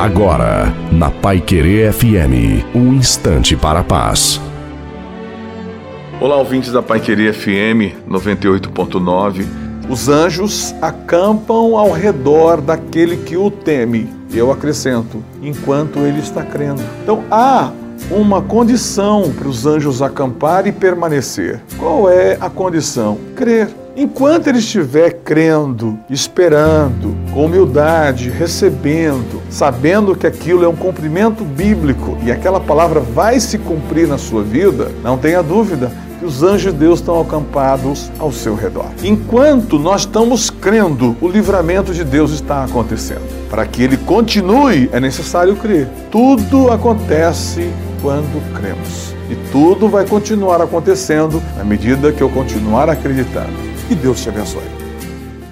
Agora, na Pai Querer FM, um instante para a paz. Olá, ouvintes da Pai Querer FM 98.9. Os anjos acampam ao redor daquele que o teme. Eu acrescento, enquanto ele está crendo. Então há uma condição para os anjos acampar e permanecer. Qual é a condição? Crer. Enquanto ele estiver crendo, esperando, com humildade, recebendo, sabendo que aquilo é um cumprimento bíblico e aquela palavra vai se cumprir na sua vida, não tenha dúvida que os anjos de Deus estão acampados ao seu redor. Enquanto nós estamos crendo, o livramento de Deus está acontecendo. Para que ele continue, é necessário crer. Tudo acontece quando cremos. E tudo vai continuar acontecendo à medida que eu continuar acreditando. Que Deus te abençoe.